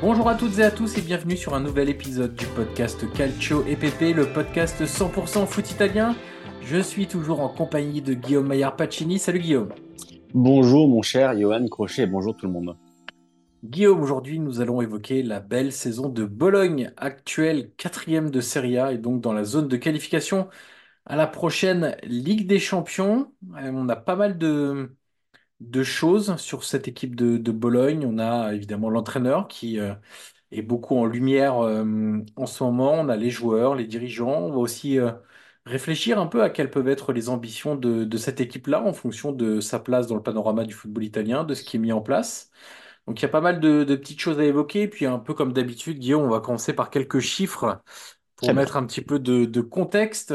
Bonjour à toutes et à tous et bienvenue sur un nouvel épisode du podcast Calcio EPP, le podcast 100% foot italien. Je suis toujours en compagnie de Guillaume Maillard Pacini. Salut Guillaume. Bonjour mon cher Johan Crochet et bonjour tout le monde. Guillaume, aujourd'hui nous allons évoquer la belle saison de Bologne, actuelle quatrième de Serie A et donc dans la zone de qualification à la prochaine Ligue des Champions. Euh, On a pas mal de, choses sur cette équipe de, Bologne. On a évidemment l'entraîneur qui euh, est beaucoup en lumière euh, en ce moment. On a les joueurs, les dirigeants. On va aussi réfléchir un peu à quelles peuvent être les ambitions de, de cette équipe-là en fonction de sa place dans le panorama du football italien, de ce qui est mis en place. Donc il y a pas mal de, de petites choses à évoquer. Puis un peu comme d'habitude, Guillaume, on va commencer par quelques chiffres pour Très bien. mettre un petit peu de, de contexte.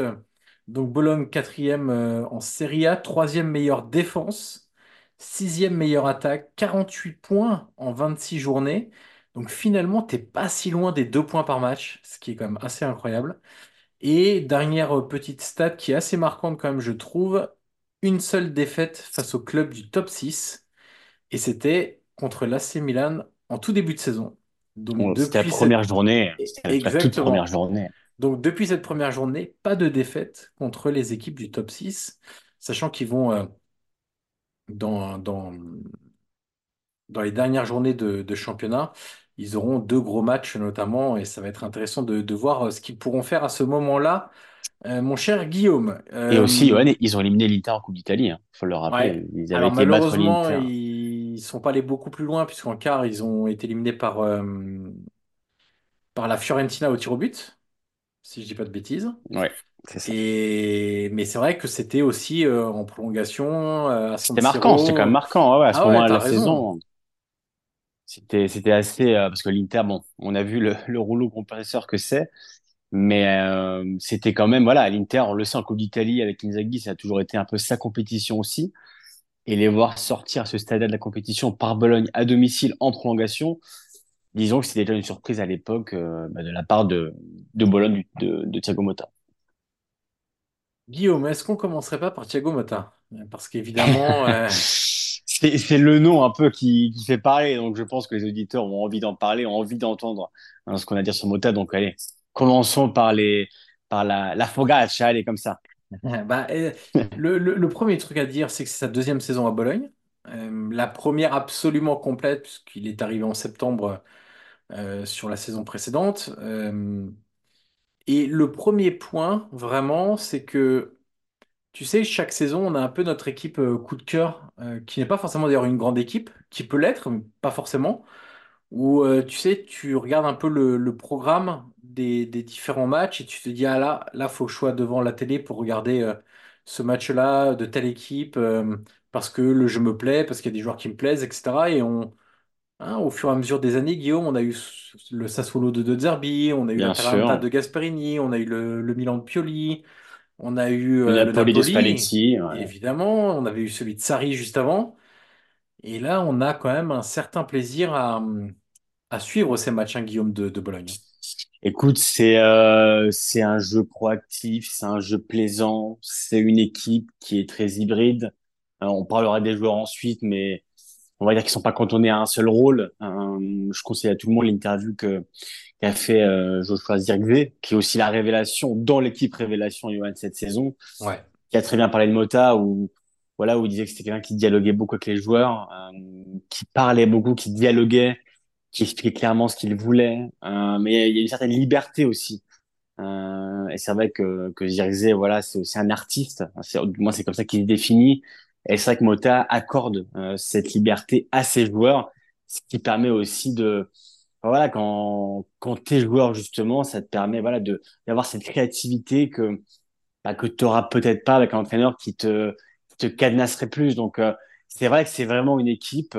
Donc Bologne quatrième euh, en Serie A, troisième meilleure défense, sixième meilleure attaque, 48 points en 26 journées. Donc finalement, t'es pas si loin des deux points par match, ce qui est quand même assez incroyable. Et dernière euh, petite stat qui est assez marquante quand même, je trouve, une seule défaite face au club du top 6. Et c'était contre l'AC Milan en tout début de saison. Donc Bon, C'était la depuis première cette... journée, c'était la toute Exactement. première journée. Donc depuis cette première journée, pas de défaite contre les équipes du top 6, sachant qu'ils vont euh, dans, dans, dans les dernières journées de, de championnat, ils auront deux gros matchs notamment, et ça va être intéressant de, de voir euh, ce qu'ils pourront faire à ce moment-là. Euh, mon cher Guillaume, Et aussi, euh, Johan, ils ont éliminé l'Inter en Coupe d'Italie. Il faut le rappeler. ouais, Ils avaient alors été battre malheureusement, ils sont pas allés beaucoup plus loin, puisqu'en quart, ils ont été éliminés par, euh, par la Fiorentina au tir au but, si je dis pas de bêtises. Ouais, c'est ça. Et... Mais c'est vrai que c'était aussi en prolongation à San C'était marquant, c'était quand même marquant. Ouais, à ce Ah ouais, moment-là de la raison. saison, c'était c'était assez euh, parce que l'Inter, bon, on a vu le, le rouleau compresseur que c'est, mais euh, c'était quand même voilà, l'Inter, on le sait en Coupe d'Italie avec Inzaghi, ça a toujours été un peu sa compétition aussi. Et les voir sortir à ce stade de la compétition par Bologne à domicile en prolongation, disons que c'était déjà une surprise à l'époque euh, bah, de la part de, de Bologne de, de Thiago Motta. Guillaume, est-ce qu'on commencerait pas par Thiago Motta? Parce qu'évidemment, C'est le nom un peu qui, fait parler, donc je pense que les auditeurs ont envie d'en parler, ont envie d'entendre hein, ce qu'on a à dire sur Motta. Donc allez, commençons par par la, la Focaccia, allez comme ça. bah, euh, le, premier truc à dire, c'est que c'est sa deuxième saison à Bologne. Euh, la première absolument complète, puisqu'il est arrivé en septembre euh, sur la saison précédente. Et le premier point, vraiment, c'est que, tu sais, chaque saison, on a un peu notre équipe euh, coup de cœur, euh, qui n'est pas forcément d'ailleurs une grande équipe, qui peut l'être, mais pas forcément. Où, euh, tu sais, tu regardes un peu le, le programme des, des différents matchs et tu te dis, ah là, là, faut que je sois devant la télé pour regarder euh, ce match-là de telle équipe, euh, parce que le jeu me plaît, parce qu'il y a des joueurs qui me plaisent, etc. Et on, hein, au fur et à mesure des années, Guillaume, on a eu le Sassuolo de De Zerbi, on a eu Bien l'Atalanta sûr. de Gasperini, on a eu le, le Milan de Pioli, on a eu Le euh, le Napoli de Spalletti, ouais. évidemment, on avait eu celui de Sarri juste avant. Et là, on a quand même un certain plaisir à, à suivre ces matchs, hein, Guillaume de, de Bologne. Écoute, c'est euh, c'est un jeu proactif, c'est un jeu plaisant, c'est une équipe qui est très hybride. On parlera des joueurs ensuite, mais on va dire qu'ils sont pas cantonnés à un seul rôle. Euh, je conseille à tout le monde l'interview que qu'a fait euh, Joshua Zirkzee, qui est aussi la révélation dans l'équipe révélation Johan cette saison, Ouais. qui a très bien parlé de Mota, où voilà où il disait que c'était quelqu'un qui dialoguait beaucoup avec les joueurs, euh, qui parlait beaucoup, qui dialoguait qui expliquait clairement ce qu'il voulait, euh, mais il y a une certaine liberté aussi. Euh, et c'est vrai que, que Zirkzee, voilà, c'est aussi un artiste. C'est- Moi, c'est comme ça qu'il se définit. Et c'est vrai que Mota accorde euh, cette liberté à ses joueurs, ce qui permet aussi de, voilà, quand, quand t'es joueur, justement, ça te permet, voilà, de, d'avoir cette créativité que, bah, que t'auras peut-être pas avec un entraîneur qui te, qui te cadenasserait plus. Donc, euh, c'est vrai que c'est vraiment une équipe.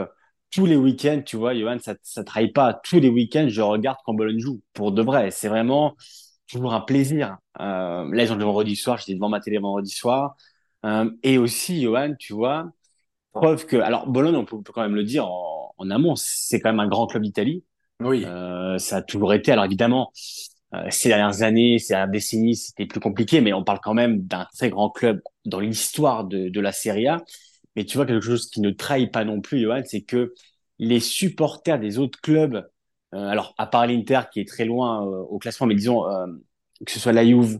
Tous les week-ends, tu vois, Johan, ça, ça trahit pas. Tous les week-ends, je regarde quand Bologne joue, pour de vrai. C'est vraiment toujours un plaisir. Euh, là, ils ont le vendredi soir, j'étais devant ma télé vendredi soir. Euh, et aussi, Johan, tu vois, preuve que, alors, Bologne, on peut, on peut quand même le dire en, en amont, c'est quand même un grand club d'Italie. Oui. Euh, ça a toujours été. Alors évidemment, euh, ces dernières années, ces dernières décennies, c'était plus compliqué, mais on parle quand même d'un très grand club dans l'histoire de, de la Serie A. Mais tu vois, quelque chose qui ne trahit pas non plus, Johan, c'est que les supporters des autres clubs, euh, alors à part l'Inter qui est très loin euh, au classement, mais disons euh, que ce soit la Juve,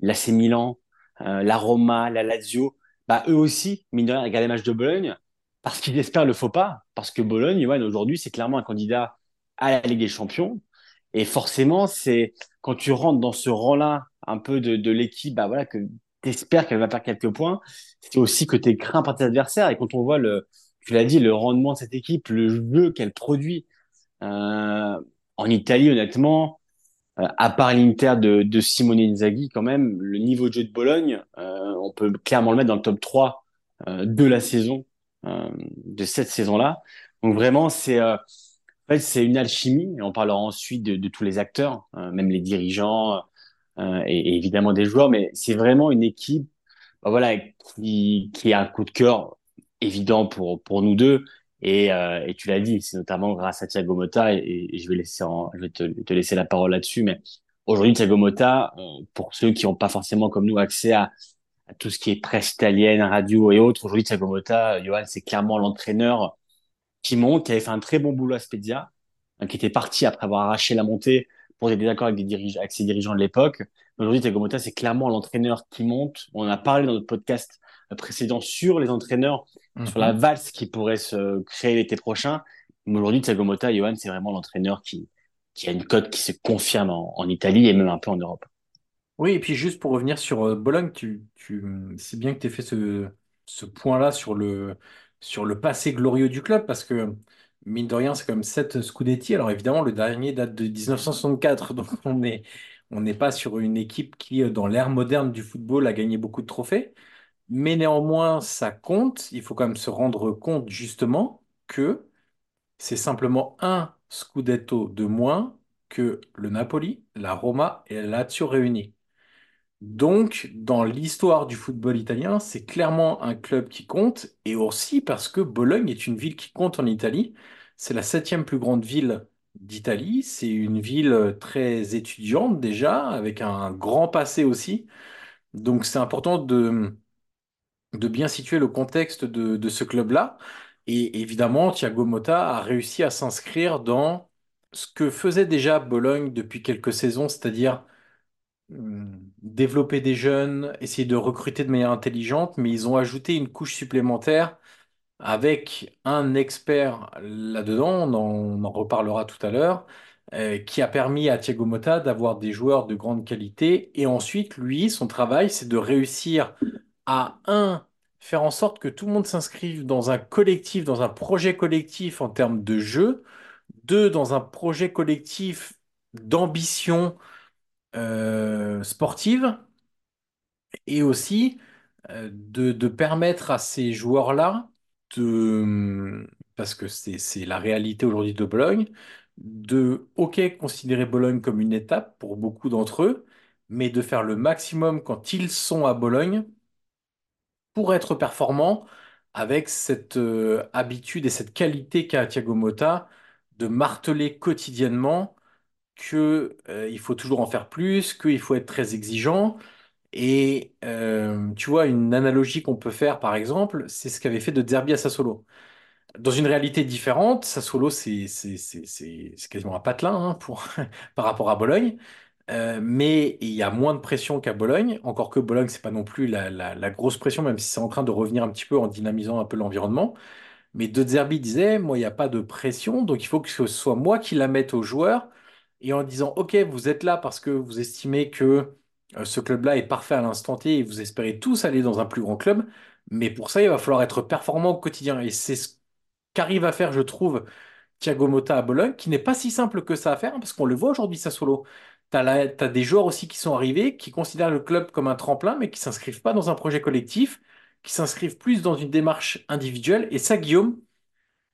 l'AC Milan, euh, la Roma, la Lazio, bah eux aussi, mine de rien, regardent les matchs de Bologne parce qu'ils espèrent le faux pas, parce que Bologne, Johan, aujourd'hui, c'est clairement un candidat à la Ligue des Champions. Et forcément, c'est quand tu rentres dans ce rang-là, un peu de, de l'équipe, bah voilà, que t'espères qu'elle va faire quelques points, c'est aussi que tu crains par tes adversaires. Et quand on voit le, tu l'as dit, le rendement de cette équipe, le jeu qu'elle produit euh, en Italie, honnêtement, euh, à part l'Inter de, de Simone Inzaghi, quand même, le niveau de jeu de Bologne, euh, on peut clairement le mettre dans le top 3 euh, de la saison, euh, de cette saison-là. Donc vraiment, c'est euh, fait, c'est une alchimie, et on parlera ensuite de, tous les acteurs, euh, même les dirigeants euh, et, évidemment des joueurs, mais c'est vraiment une équipe bah voilà, qui, qui a un coup de cœur évident pour, pour nous deux. Et, euh, et tu l'as dit, c'est notamment grâce à Thiago Motta, et, et je vais laisser en- je vais te, te laisser la parole là-dessus, mais aujourd'hui, Thiago Motta, euh, pour ceux qui n'ont pas forcément comme nous accès à, à tout ce qui est presse italienne, radio et autres, aujourd'hui, Thiago Motta, euh, Johan, c'est clairement l'entraîneur qui monte, qui avait fait un très bon boulot à Spezia, hein, qui était parti après avoir arraché la montée pour des désaccords avec, des dirigeants, avec ses dirigeants de l'époque. Aujourd'hui, Thiago Motta, c'est clairement l'entraîneur qui monte. On en a parlé dans notre podcast précédent sur les entraîneurs, sur la Mhm. valse qui pourrait se créer l'été prochain. Mais aujourd'hui, Thiago Motta, Johan, c'est vraiment l'entraîneur qui, qui a une cote qui se confirme en, en Italie et même un peu en Europe. Oui, et puis juste pour revenir sur euh, Bologne, tu, tu, c'est bien que tu aies fait ce, ce point-là sur le, sur le passé glorieux du club, parce que mine de rien, c'est comme 7 Scudetti. Alors évidemment, le dernier date de 1964, donc on est, on n'est pas sur une équipe qui, euh, dans l'ère moderne du football, a gagné beaucoup de trophées. Mais néanmoins, ça compte. Il faut quand même se rendre compte justement que c'est simplement un Scudetto de moins que le Napoli, la Roma et la Lazio réunis. Donc, dans l'histoire du football italien, c'est clairement un club qui compte, et aussi parce que Bologne est une ville qui compte en Italie. C'est la septième plus grande ville d'Italie. C'est une ville très étudiante déjà, avec un grand passé aussi. Donc, c'est important de, de bien situer le contexte de, de ce club-là. Et évidemment, Thiago Motta a réussi à s'inscrire dans ce que faisait déjà Bologne depuis quelques saisons, c'est-à-dire développer des jeunes, essayer de recruter de manière intelligente, mais ils ont ajouté une couche supplémentaire avec un expert là-dedans, on en, on en reparlera tout à l'heure, euh, qui a permis à Thiago Motta d'avoir des joueurs de grande qualité. Et ensuite, lui, son travail, c'est de réussir à, un, faire en sorte que tout le monde s'inscrive dans un collectif, dans un projet collectif en termes de jeu. Deux, dans un projet collectif d'ambition euh, sportive. Et aussi euh, de, permettre à ces joueurs-là de, parce que c'est, c'est la réalité aujourd'hui de Bologne, de, OK, considérer Bologne comme une étape pour beaucoup d'entre eux, mais de faire le maximum quand ils sont à Bologne pour être performants avec cette euh, habitude et cette qualité qu'a Thiago Motta de marteler quotidiennement que, euh, il faut toujours en faire plus, qu'il faut être très exigeant. Et euh, tu vois, une analogie qu'on peut faire, par exemple, c'est ce qu'avait fait De Zerbi à Sassuolo. Dans une réalité différente, Sassuolo, c'est quasiment un patelin hein, pour, par rapport à Bologne. Euh, mais il y a moins de pression qu'à Bologne. Encore que Bologne, c'est pas non plus la, la- la grosse pression, même si c'est en train de revenir un petit peu en dynamisant un peu l'environnement. Mais De Zerbi disait, moi, il n'y a pas de pression, donc il faut que ce soit moi qui la mette aux joueurs et en disant, OK, vous êtes là parce que vous estimez que euh, ce club-là est parfait à l'instant T et vous espérez tous aller dans un plus grand club, mais pour ça, il va falloir être performant au quotidien. Et c'est ce qu'arrive à faire, je trouve, Thiago Motta à Bologne, qui n'est pas si simple que ça à faire, hein, parce qu'on le voit aujourd'hui, Sassuolo. T'as t'as des joueurs aussi qui sont arrivés, qui considèrent le club comme un tremplin, mais qui s'inscrivent pas dans un projet collectif, qui s'inscrivent plus dans une démarche individuelle. Et ça, Guillaume,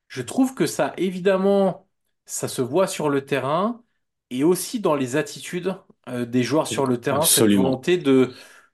je trouve que ça, évidemment, ça se voit sur le terrain et aussi dans les attitudes euh, des joueurs sur le terrain, cette Absolument. volonté de,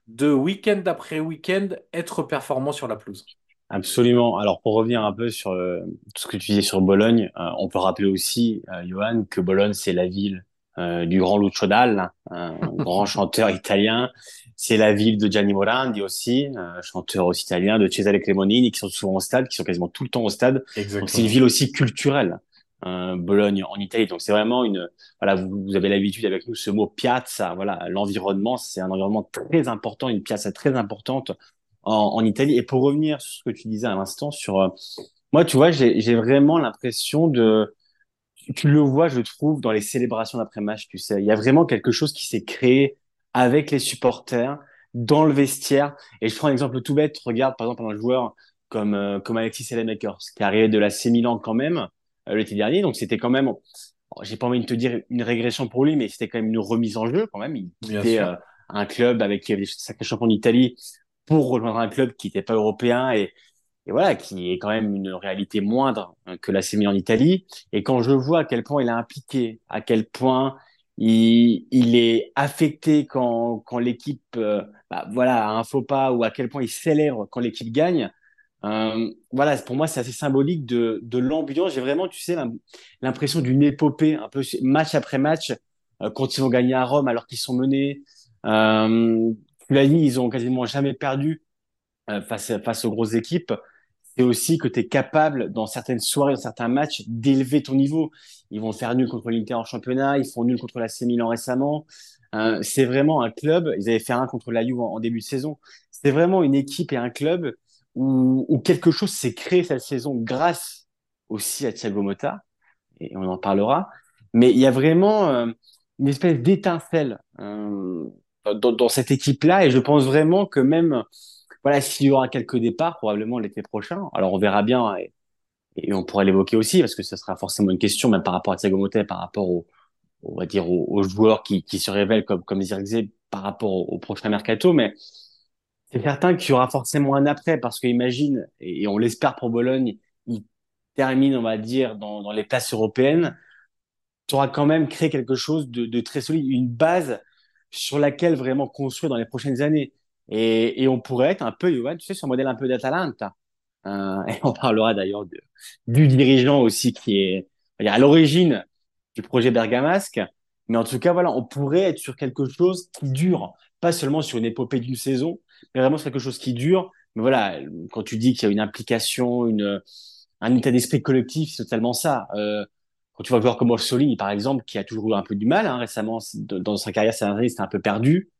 de week-end après week-end être performant sur la pelouse. Absolument. Alors pour revenir un peu sur euh, tout ce que tu disais sur Bologne, euh, on peut rappeler aussi, Johan, que Bologne c'est la ville du grand Lucio Dalla, un grand chanteur italien. C'est la ville de Gianni Morandi aussi, chanteur aussi italien, de Cesare Cremonini, qui sont souvent au stade, qui sont quasiment tout le temps au stade. Donc c'est une ville aussi culturelle, Bologne en Italie. Donc c'est vraiment une, voilà, vous, avez l'habitude avec nous ce mot piazza. Voilà, l'environnement, c'est un environnement très important, une piazza très importante en, Italie. Et pour revenir sur ce que tu disais à l'instant, sur euh, moi, tu vois, j'ai vraiment l'impression de, tu le vois, je trouve, dans les célébrations d'après-match, tu sais, il y a vraiment quelque chose qui s'est créé avec les supporters, dans le vestiaire. Et je prends un exemple tout bête, regarde par exemple un joueur comme euh, comme Alexis Saelemaekers, qui est arrivé de la C Milan quand même euh, l'été dernier, donc c'était quand même, j'ai pas envie de te dire une régression pour lui, mais c'était quand même une remise en jeu quand même. Il quittait euh, un club avec qui avait des sacrés champions d'Italie pour rejoindre un club qui n'était pas européen et, et voilà, qui est quand même une réalité moindre hein, que l'AC Milan en Italie. Et quand je vois à quel point il est impliqué, à quel point il, il est affecté quand, quand l'équipe euh, bah, voilà, a un faux pas ou à quel point il célèbre quand l'équipe gagne, euh, voilà, pour moi, c'est assez symbolique de, de l'ambiance. J'ai vraiment, tu sais, l'im- l'impression d'une épopée, un peu match après match, euh, quand ils vont gagner à Rome alors qu'ils sont menés. Euh, tu l'as ils ont quasiment jamais perdu euh, face, face aux grosses équipes, c'est aussi que tu es capable, dans certaines soirées, dans certains matchs, d'élever ton niveau. Ils vont faire nul contre l'Inter en championnat, ils font nul contre la récemment. Euh, c'est vraiment un club, ils avaient fait un contre la Juve en début de saison. C'est vraiment une équipe et un club où, où quelque chose s'est créé cette saison grâce aussi à Thiago Motta, et on en parlera. Mais il y a vraiment euh, une espèce d'étincelle euh, dans, dans cette équipe-là, et je pense vraiment que même voilà, s'il y aura quelques départs, probablement l'été prochain. Alors on verra bien et, et on pourra l'évoquer aussi parce que ce sera forcément une question, même par rapport à Thiago Motta, par rapport au, on va dire aux, aux joueurs qui, qui se révèlent comme comme Zirkzee par rapport au, au prochain mercato. Mais c'est certain qu'il y aura forcément un après parce que imagine et, on l'espère pour Bologne, il termine, on va dire, dans, dans les places européennes. Tu auras quand même créé quelque chose de, de très solide, une base sur laquelle vraiment construire dans les prochaines années. Et, et on pourrait être un peu, tu sais, sur un modèle un peu d'Atalanta. Euh, et on parlera d'ailleurs du dirigeant aussi qui est à l'origine du projet bergamasque. Mais en tout cas, voilà, on pourrait être sur quelque chose qui dure, pas seulement sur une épopée d'une saison, mais vraiment sur quelque chose qui dure. Mais voilà, quand tu dis qu'il y a une implication, une, un état d'esprit collectif, c'est totalement ça. Euh, quand tu vois un joueur comme Orsolini, par exemple, qui a toujours eu un peu du mal hein, récemment dans sa carrière, c'est un peu perdu.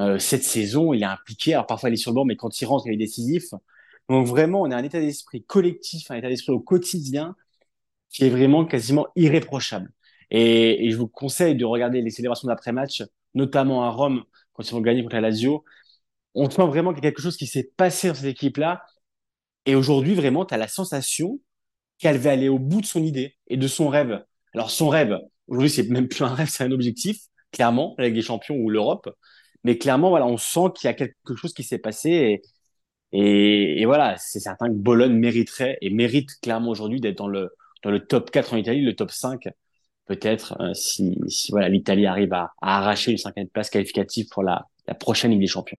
Euh, cette saison, il est impliqué. Alors parfois, il est sur le banc, mais quand il rentre, il est décisif. Donc vraiment, on a un état d'esprit collectif, un état d'esprit au quotidien qui est vraiment quasiment irréprochable. Et, et je vous conseille de regarder les célébrations d'après-match, notamment à Rome, quand ils vont gagner contre la Lazio. On sent vraiment qu'il y a quelque chose qui s'est passé dans cette équipe-là. Et aujourd'hui, vraiment, tu as la sensation qu'elle va aller au bout de son idée et de son rêve. Alors, son rêve, aujourd'hui, c'est même plus un rêve, c'est un objectif, clairement, avec les champions ou l'Europe. Mais clairement, voilà, on sent qu'il y a quelque chose qui s'est passé et, voilà, c'est certain que Bologne mériterait et mérite clairement aujourd'hui d'être dans le, dans le top 4 en Italie, le top 5 peut-être euh, si, si voilà l'Italie arrive à, à arracher une cinquième place qualificative pour la, la prochaine Ligue des Champions.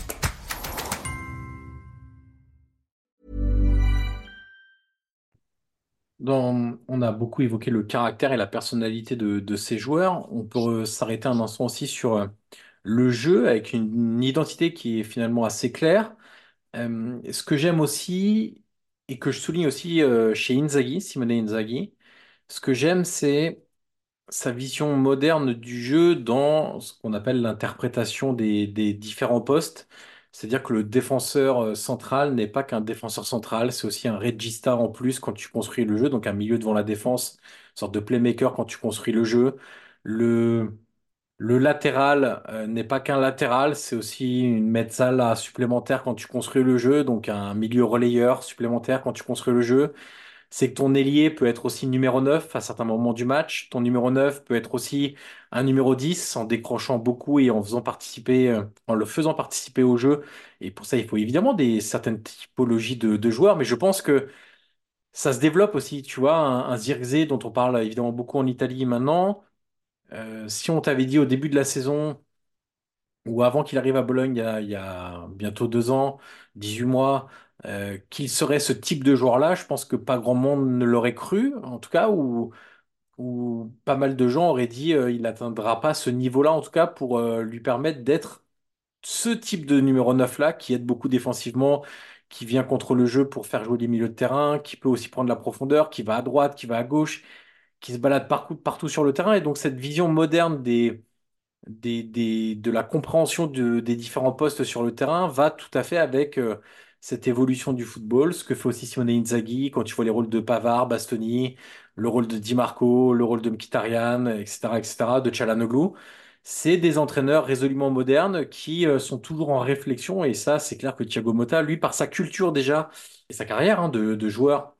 Dans, on a beaucoup évoqué le caractère et la personnalité de, ces joueurs. On peut s'arrêter un instant aussi sur euh, le jeu avec une, identité qui est finalement assez claire. Euh, ce que j'aime aussi et que je souligne aussi euh, chez Inzaghi, Simone Inzaghi, ce que j'aime, c'est sa vision moderne du jeu dans ce qu'on appelle l'interprétation des différents postes. C'est-à-dire que le défenseur euh, central n'est pas qu'un défenseur central, c'est aussi un regista en plus quand tu construis le jeu, donc un milieu devant la défense, une sorte de playmaker quand tu construis le jeu. Le, le latéral euh, n'est pas qu'un latéral, c'est aussi une mezzala supplémentaire quand tu construis le jeu, donc un milieu relayeur supplémentaire quand tu construis le jeu c'est que ton ailier peut être aussi numéro 9 à certains moments du match. Ton numéro 9 peut être aussi un numéro 10 en décrochant beaucoup et en faisant participer, euh, en le faisant participer au jeu. Et pour ça, il faut évidemment des certaines typologies de, joueurs, mais je pense que ça se développe aussi. Tu vois, un, un dont on parle évidemment beaucoup en Italie maintenant. Euh, si on t'avait dit au début de la saison ou avant qu'il arrive à Bologne il y a, il y a bientôt deux ans, 18 mois, euh, qu'il serait ce type de joueur-là, je pense que pas grand monde ne l'aurait cru, en tout cas, ou, pas mal de gens auraient dit euh, il n'atteindra pas ce niveau-là, en tout cas, pour euh, lui permettre d'être ce type de numéro 9-là, qui aide beaucoup défensivement, qui vient contre le jeu pour faire jouer les milieux de terrain, qui peut aussi prendre la profondeur, qui va à droite, qui va à gauche, qui se balade partout, sur le terrain. Et donc cette vision moderne de la compréhension de, des différents postes sur le terrain va tout à fait avec euh, cette évolution du football, ce que fait aussi Simone Inzaghi quand tu vois les rôles de Pavard, Bastoni, le rôle de Di Marco, le rôle de Mkhitaryan, etc., etc., de Çalhanoğlu. C'est des entraîneurs résolument modernes qui euh, sont toujours en réflexion et ça, c'est clair que Thiago Motta, lui, par sa culture déjà et sa carrière hein, de, de joueur,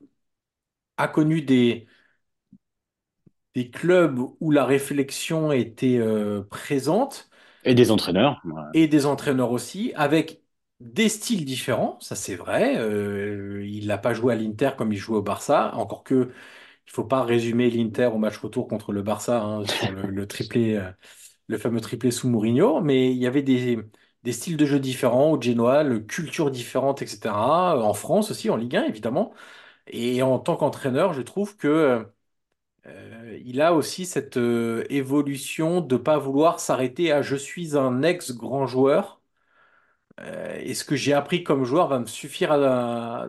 a connu des, des clubs où la réflexion était euh, présente. Et des entraîneurs. Et des entraîneurs aussi, avec des styles différents, ça c'est vrai. Euh, il n'a pas joué à l'Inter comme il jouait au Barça, encore que il faut pas résumer l'Inter au match retour contre le Barça hein, le, triplé, euh, le fameux triplé sous Mourinho, mais il y avait des, styles de jeu différents au Genoa, culture différente, etc. En France aussi, en Ligue 1 évidemment. Et en tant qu'entraîneur, je trouve que euh, il a aussi cette euh, évolution de pas vouloir s'arrêter à je suis un ex-grand joueur. Euh, et ce que j'ai appris comme joueur va me suffire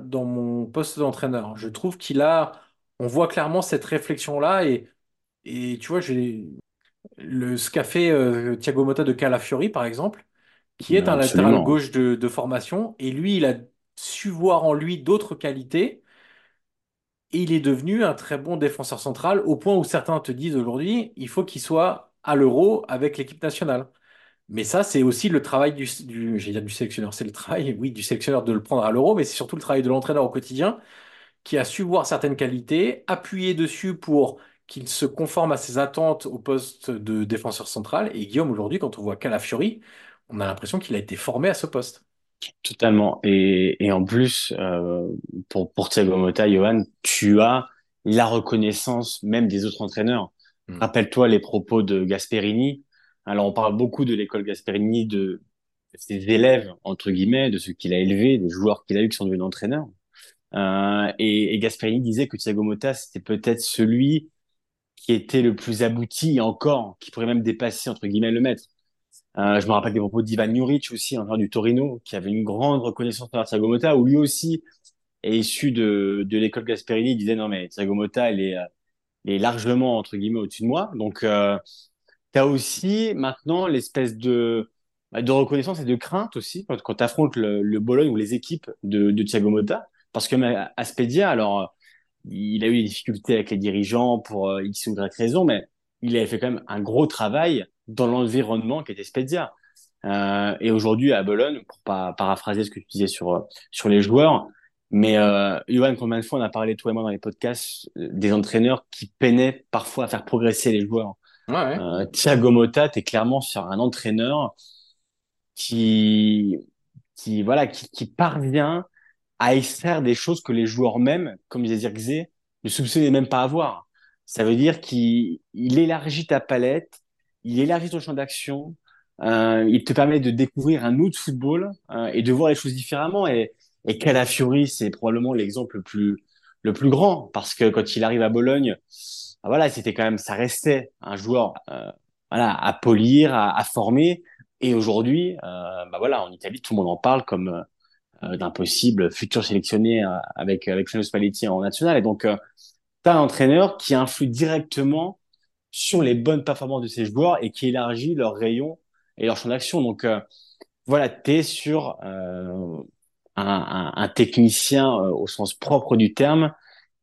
dans mon poste d'entraîneur. Je trouve qu'il a, on voit clairement cette réflexion-là et, et tu vois, j'ai le, ce qu'a fait Thiago Motta de Calafiori, par exemple, qui est un latéral gauche de, de formation, et lui, il a su voir en lui d'autres qualités et il est devenu un très bon défenseur central au point où certains te disent aujourd'hui, il faut qu'il soit à l'euro avec l'équipe nationale. Mais ça, c'est aussi le travail du, du, dire du sélectionneur. C'est le travail, oui, du sélectionneur de le prendre à l'euro, mais c'est surtout le travail de l'entraîneur au quotidien qui a su voir certaines qualités, appuyer dessus pour qu'il se conforme à ses attentes au poste de défenseur central. Et Guillaume, aujourd'hui, quand on voit Calafiori, on a l'impression qu'il a été formé à ce poste. Totalement. Et, et en plus, euh, pour, pour Thiago Motta, Johan, tu as la reconnaissance même des autres entraîneurs. Hmm. Rappelle-toi les propos de Gasperini. Alors, on parle beaucoup de l'école Gasperini, de ses élèves, entre guillemets, de ceux qu'il a élevés, des joueurs qu'il a eu qui sont devenus entraîneurs. Euh, et, et Gasperini disait que Thiago Motta, c'était peut-être celui qui était le plus abouti encore, qui pourrait même dépasser, entre guillemets, le maître. Euh, je me rappelle des propos d'Ivan Juric aussi, en du Torino, qui avait une grande reconnaissance par Thiago Motta, où lui aussi est issu de, de l'école Gasperini. Il disait non mais Thiago Motta, il est, il est largement entre guillemets au-dessus de moi. Donc euh, tu as aussi maintenant l'espèce de bah, de reconnaissance et de crainte aussi quand, quand tu affrontes le, le, Bologne ou les équipes de, de Thiago Motta, parce que Aspedia, alors il a eu des difficultés avec les dirigeants pour euh, X ou Y raison, mais il avait fait quand même un gros travail dans l'environnement qui était Spezia. Euh, et aujourd'hui, à Bologne, pour pas paraphraser ce que tu disais sur, euh, sur les joueurs, mais euh, Johan, combien de fois on a parlé, toi et moi, dans les podcasts, euh, des entraîneurs qui peinaient parfois à faire progresser les joueurs? Ouais, ouais. Euh, Thiago Motta, tu es clairement sur un entraîneur qui, qui, voilà, qui, qui parvient à extraire des choses que les joueurs même, comme disait Zirkzee, ne soupçonnaient même pas avoir. Ça veut dire qu'il élargit ta palette, il élargit ton champ d'action, euh, il te permet de découvrir un autre football euh, et de voir les choses différemment. Et, et Calafiori, c'est probablement l'exemple le plus, le plus grand parce que quand il arrive à Bologne, voilà, c'était quand même, ça restait un joueur euh, voilà, à polir, à, à former. Et aujourd'hui, euh, bah voilà, en Italie, tout le monde en parle comme euh, d'un possible futur sélectionné euh, avec avec Spalletti en national. Et donc, euh, tu as un entraîneur qui influe directement sur les bonnes performances de ses joueurs et qui élargit leur rayon et leur champ d'action. Donc, voilà, tu es sur un, un, un, technicien au sens propre du terme.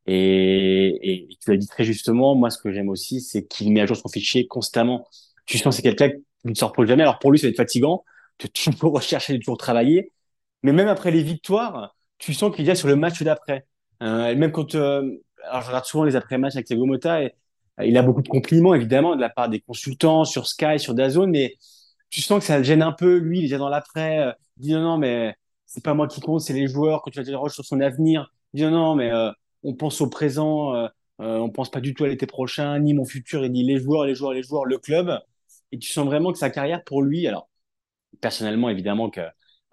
Et, et tu l'as dit très justement, moi, ce que j'aime aussi, c'est qu'il met à jour son fichier constamment. Tu sens que c'est quelqu'un qui ne se repose jamais. Alors, pour lui, ça va être fatigant de toujours rechercher, toujours travailler. Mais même après les victoires, tu sens qu'il y a sur le match d'après. Euh, même quand, euh, alors je regarde souvent les après-matchs avec Thiago Motta, et, euh, il a beaucoup de compliments évidemment de la part des consultants sur Sky, sur Dazone, mais tu sens que ça le gêne un peu. Lui, il est déjà dans l'après. Euh, il dit non, non, mais c'est pas moi qui compte, c'est les joueurs. Quand tu interroges sur son avenir, il dit non, non, mais euh, on pense au présent, euh, on pense pas du tout à l'été prochain, ni mon futur. Dit les joueurs, les joueurs, les joueurs, le club. Et tu sens vraiment que sa carrière pour lui, alors personnellement évidemment que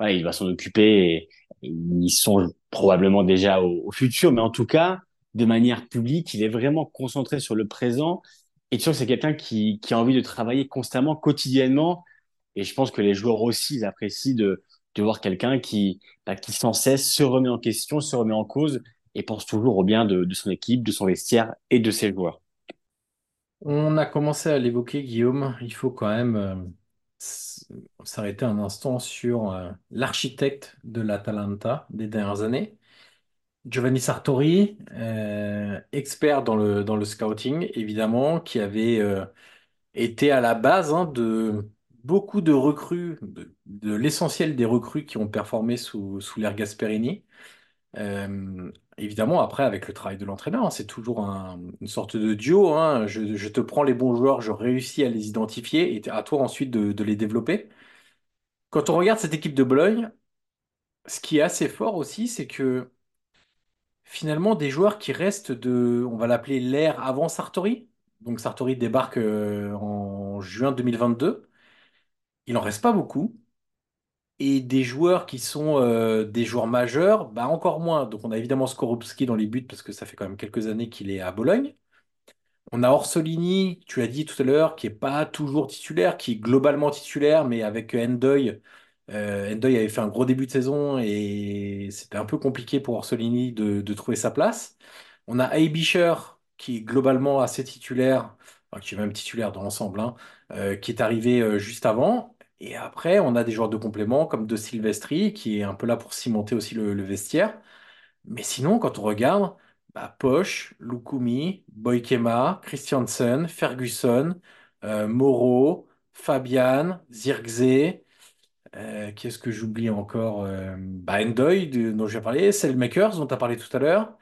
il va s'en occuper et, ils sont probablement déjà au, futur, mais en tout cas, de manière publique, il est vraiment concentré sur le présent. Et tu sens que c'est quelqu'un qui, a envie de travailler constamment, quotidiennement. Et je pense que les joueurs aussi, ils apprécient de, de voir quelqu'un qui, bah, qui sans cesse se remet en question, se remet en cause et pense toujours au bien de, son équipe, de son vestiaire et de ses joueurs. On a commencé à l'évoquer, Guillaume. Il faut quand même euh, s'arrêter un instant sur euh, l'architecte de l'Atalanta des dernières années, Giovanni Sartori, euh, expert dans le, dans le scouting, évidemment, qui avait été à la base hein, de beaucoup de recrues, de, l'essentiel des recrues qui ont performé sous, sous l'ère Gasperini. Évidemment, après, avec le travail de l'entraîneur, hein, c'est toujours un- une sorte de duo. hein. Je, te prends les bons joueurs, je réussis à les identifier et à toi ensuite de, de les développer. Quand on regarde cette équipe de Bologne, ce qui est assez fort aussi, c'est que finalement, des joueurs qui restent de, on va l'appeler l'ère avant Sartori. Donc Sartori débarque euh, en juin 2022. Il en reste pas beaucoup. Et des joueurs qui sont euh, des joueurs majeurs, bah encore moins. Donc on a évidemment Skorupski dans les buts parce que ça fait quand même quelques années qu'il est à Bologne. On a Orsolini, tu l'as dit tout à l'heure, qui est pas toujours titulaire, qui est globalement titulaire, mais avec Endoy. Euh, avait fait un gros début de saison et c'était un peu compliqué pour Orsolini de, de trouver sa place. On a Aibischer, qui est globalement assez titulaire, enfin, qui est même titulaire dans l'ensemble, hein, euh, qui est arrivé euh, juste avant. Et après, on a des joueurs de complément comme De Silvestri, qui est un peu là pour cimenter aussi le, vestiaire. Mais sinon, quand on regarde, bah, Poch, Lukumi, Boykema, Christiansen, Ferguson, euh, Moreau, Fabian, Zirkzee, euh, qui est-ce que j'oublie encore? Euh, bah, Ndoye, de- dont j'ai parlé, Selmakers, dont tu as parlé tout à l'heure.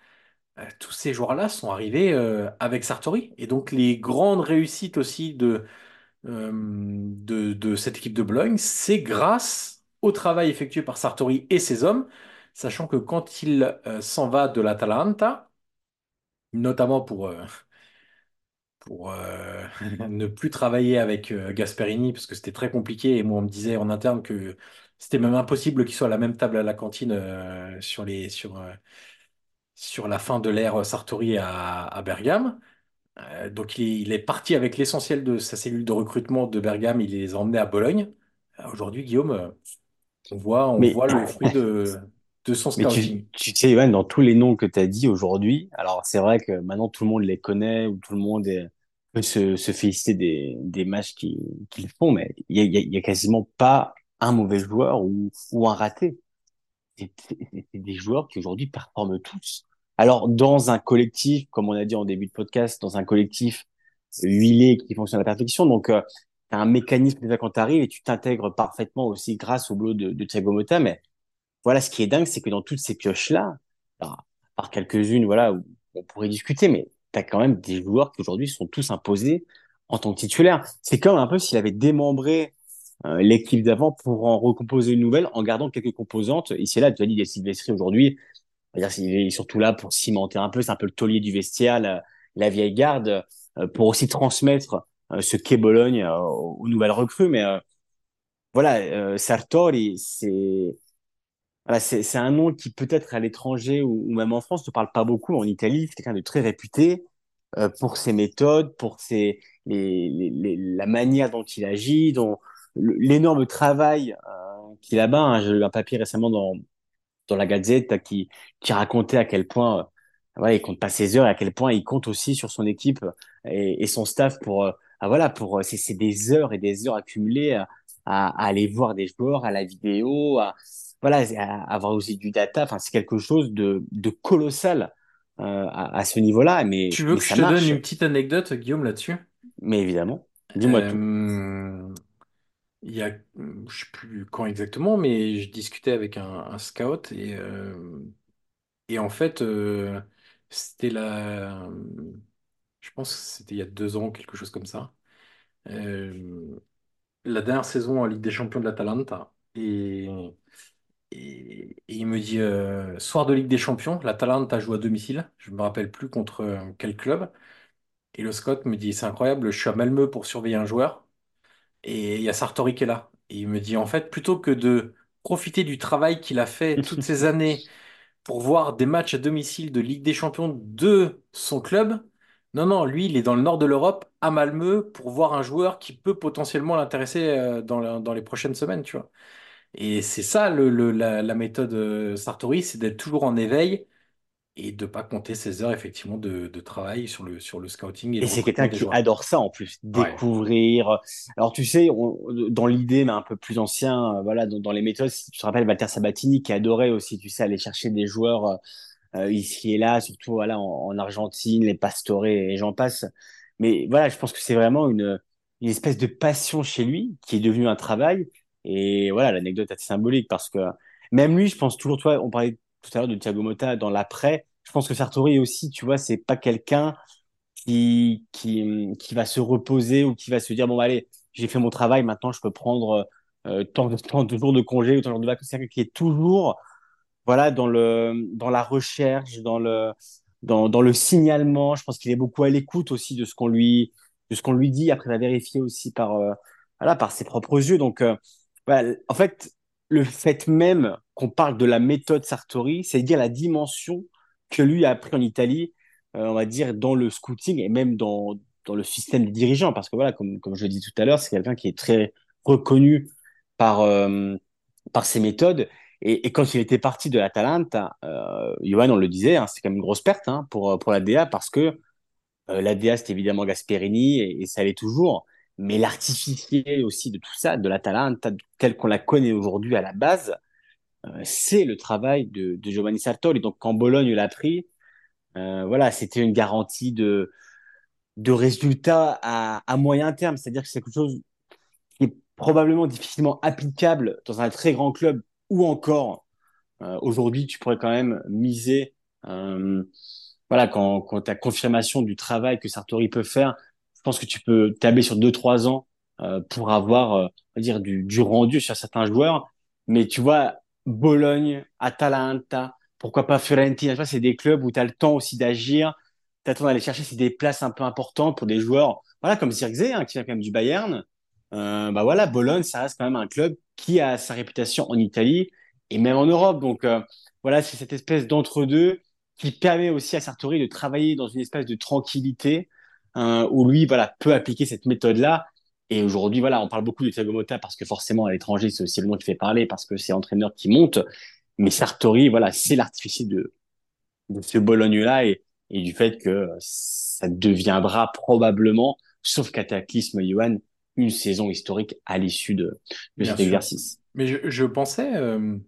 Euh, tous ces joueurs-là sont arrivés euh, avec Sartori. Et donc, les grandes réussites aussi de, de, cette équipe de Bologne, c'est grâce au travail effectué par Sartori et ses hommes, sachant que quand il euh, s'en va de l'Atalanta, notamment pour, euh, pour euh, ne plus travailler avec Gasperini, parce que c'était très compliqué, et moi on me disait en interne que c'était même impossible qu'il soit à la même table à la cantine sur les, sur, sur la fin de l'ère Sartori à Bergame. Euh, donc il est, parti avec l'essentiel de sa cellule de recrutement de Bergame, il les a emmenés à Bologne. Euh, aujourd'hui, Guillaume, euh, on voit, on voit le fruit de, de son scouting. Tu, tu, sais, dans tous les noms que tu as dit aujourd'hui, alors c'est vrai que maintenant tout le monde les connaît ou tout le monde peut se, se féliciter des, des matchs qu'ils font, mais il y a, y a, quasiment pas un mauvais joueur ou, ou un raté. C'est des joueurs qui aujourd'hui performent tous. Alors, dans un collectif, comme on a dit en début de podcast, dans un collectif huilé qui fonctionne à la perfection, donc euh, tu as un mécanisme déjà quand tu arrives et tu t'intègres parfaitement aussi grâce au boulot de, de Thiago Motta. Mais voilà, ce qui est dingue, c'est que dans toutes ces pioches-là, par quelques-unes, voilà, on pourrait discuter, mais tu as quand même des joueurs qui aujourd'hui sont tous imposés en tant que titulaire. C'est comme un peu s'il avait démembré euh, l'équipe d'avant pour en recomposer une nouvelle en gardant quelques composantes. Et là, tu as dit des Sylvestri aujourd'hui, il est surtout là pour cimenter un peu, c'est un peu le taulier du vestiaire, la, vieille garde, euh, pour aussi transmettre euh, ce qu'est Bologne euh, aux nouvelles recrues. Mais voilà, Sartori, c'est un nom qui peut-être à l'étranger ou, même en France ne parle pas beaucoup. En Italie, c'est quelqu'un de très réputé pour ses méthodes, pour la manière dont il agit, dont l'énorme travail qu'il a. J'ai eu un papier récemment dans, dans la Gazette qui, qui racontait à quel point euh, ouais, il compte pas ses heures et à quel point il compte aussi sur son équipe et, et son staff pour euh, ah, voilà pour euh, c'est des heures et des heures accumulées à, à, aller voir des joueurs à la vidéo à voilà à, avoir aussi du data. Enfin c'est quelque chose de, de colossal euh, à, à, ce niveau-là mais tu veux mais que je te donne une petite anecdote Guillaume là-dessus? Mais évidemment. Dis-moi euh, tout il y a, je sais plus quand exactement, mais je discutais avec un, scout et, et en fait, c'était la, je pense que c'était il y a deux ans, quelque chose comme ça. La dernière saison en Ligue des Champions de l'Atalanta et, et, il me dit soir de Ligue des Champions, l'Atalanta joue à domicile, je me rappelle plus contre quel club. Et le scout me dit c'est incroyable, je suis à Malmö pour surveiller un joueur. Et il y a Sartori qui est là. Et il me dit, en fait, plutôt que de profiter du travail qu'il a fait toutes ces années pour voir des matchs à domicile de Ligue des Champions de son club, non, non, lui, il est dans le nord de l'Europe, à Malmö, pour voir un joueur qui peut potentiellement l'intéresser euh, dans, dans les prochaines semaines, tu vois. Et c'est ça le, la, la, méthode euh, Sartori, c'est d'être toujours en éveil et de pas compter ses heures effectivement de, de travail sur le sur le scouting. Et, et c'est quelqu'un qui adore ça en plus, découvrir. Alors tu sais, on, dans l'idée, mais un peu plus ancien, euh, voilà, dans, dans, les méthodes, si tu te rappelles Walter Sabatini qui adorait aussi, tu sais, aller chercher des joueurs euh, euh ici et là, surtout voilà en, en Argentine, les Pastore et j'en passe. Mais voilà, je pense que c'est vraiment une une espèce de passion chez lui qui est devenue un travail. Et voilà, l'anecdote est symbolique parce que même lui, je pense toujours, toi, on parlait tout à l'heure de Thiago Motta dans l'après. Je pense que Sartori aussi, tu vois, c'est pas quelqu'un qui, qui, qui va se reposer ou qui va se dire bon, allez, j'ai fait mon travail, maintenant je peux prendre euh, tant, de, jours de congé ou tant de jours de vacances. C'est qui est toujours voilà, dans, le, dans la recherche, dans le, dans, dans le signalement. Je pense qu'il est beaucoup à l'écoute aussi de ce qu'on lui, de lui dit. Après, il va vérifier aussi par, euh, voilà, par ses propres yeux. Donc, euh, voilà, en fait, le fait même qu'on parle de la méthode Sartori, c'est dire la dimension que lui a appris en Italie, euh, on va dire, dans le scouting et même dans, dans le système des dirigeants. Parce que voilà, comme, comme je le dis tout à l'heure, c'est quelqu'un qui est très reconnu par, euh, par ses méthodes. Et, quand il était parti de l'Atalanta, euh, Johan, on le disait, hein, c'est quand même une grosse perte hein, pour, pour la DA parce que euh, la DA, c'est évidemment Gasperini et, ça l'est toujours mais l'artificier aussi de tout ça, de l'Atalanta tel qu'on la connaît aujourd'hui à la base, c'est le travail de, de, Giovanni Sartori. Donc quand Bologne l'a pris, euh, voilà, c'était une garantie de, de résultats à, à moyen terme. C'est-à-dire que c'est quelque chose qui est probablement difficilement applicable dans un très grand club ou encore euh, aujourd'hui, tu pourrais quand même miser. Euh, voilà, quand, quand tu as confirmation du travail que Sartori peut faire, pense que tu peux tabler sur 2-3 ans euh, pour avoir euh, dire du, du, rendu sur certains joueurs. Mais tu vois, Bologne, Atalanta, pourquoi pas Fiorentina, c'est des clubs où tu as le temps aussi d'agir, tu as le temps d'aller chercher des places un peu importantes pour des joueurs, voilà, comme Zirkzee, hein, qui vient quand même du Bayern. Euh, bah voilà, Bologne, ça reste quand même un club qui a sa réputation en Italie et même en Europe. Donc euh, voilà, c'est cette espèce d'entre-deux qui permet aussi à Sartori de travailler dans une espèce de tranquillité euh, où lui voilà, peut appliquer cette méthode-là. Et aujourd'hui, voilà, on parle beaucoup de Thiago Motta parce que forcément à l'étranger, c'est aussi le nom qui fait parler parce que c'est l'entraîneur qui monte. Mais Sartori, voilà, c'est l'artificier de, de ce Bologne-là et, et du fait que ça deviendra probablement, sauf cataclysme, Johan, une saison historique à l'issue de, de cet sûr. exercice. Mais je, je pensais, euh,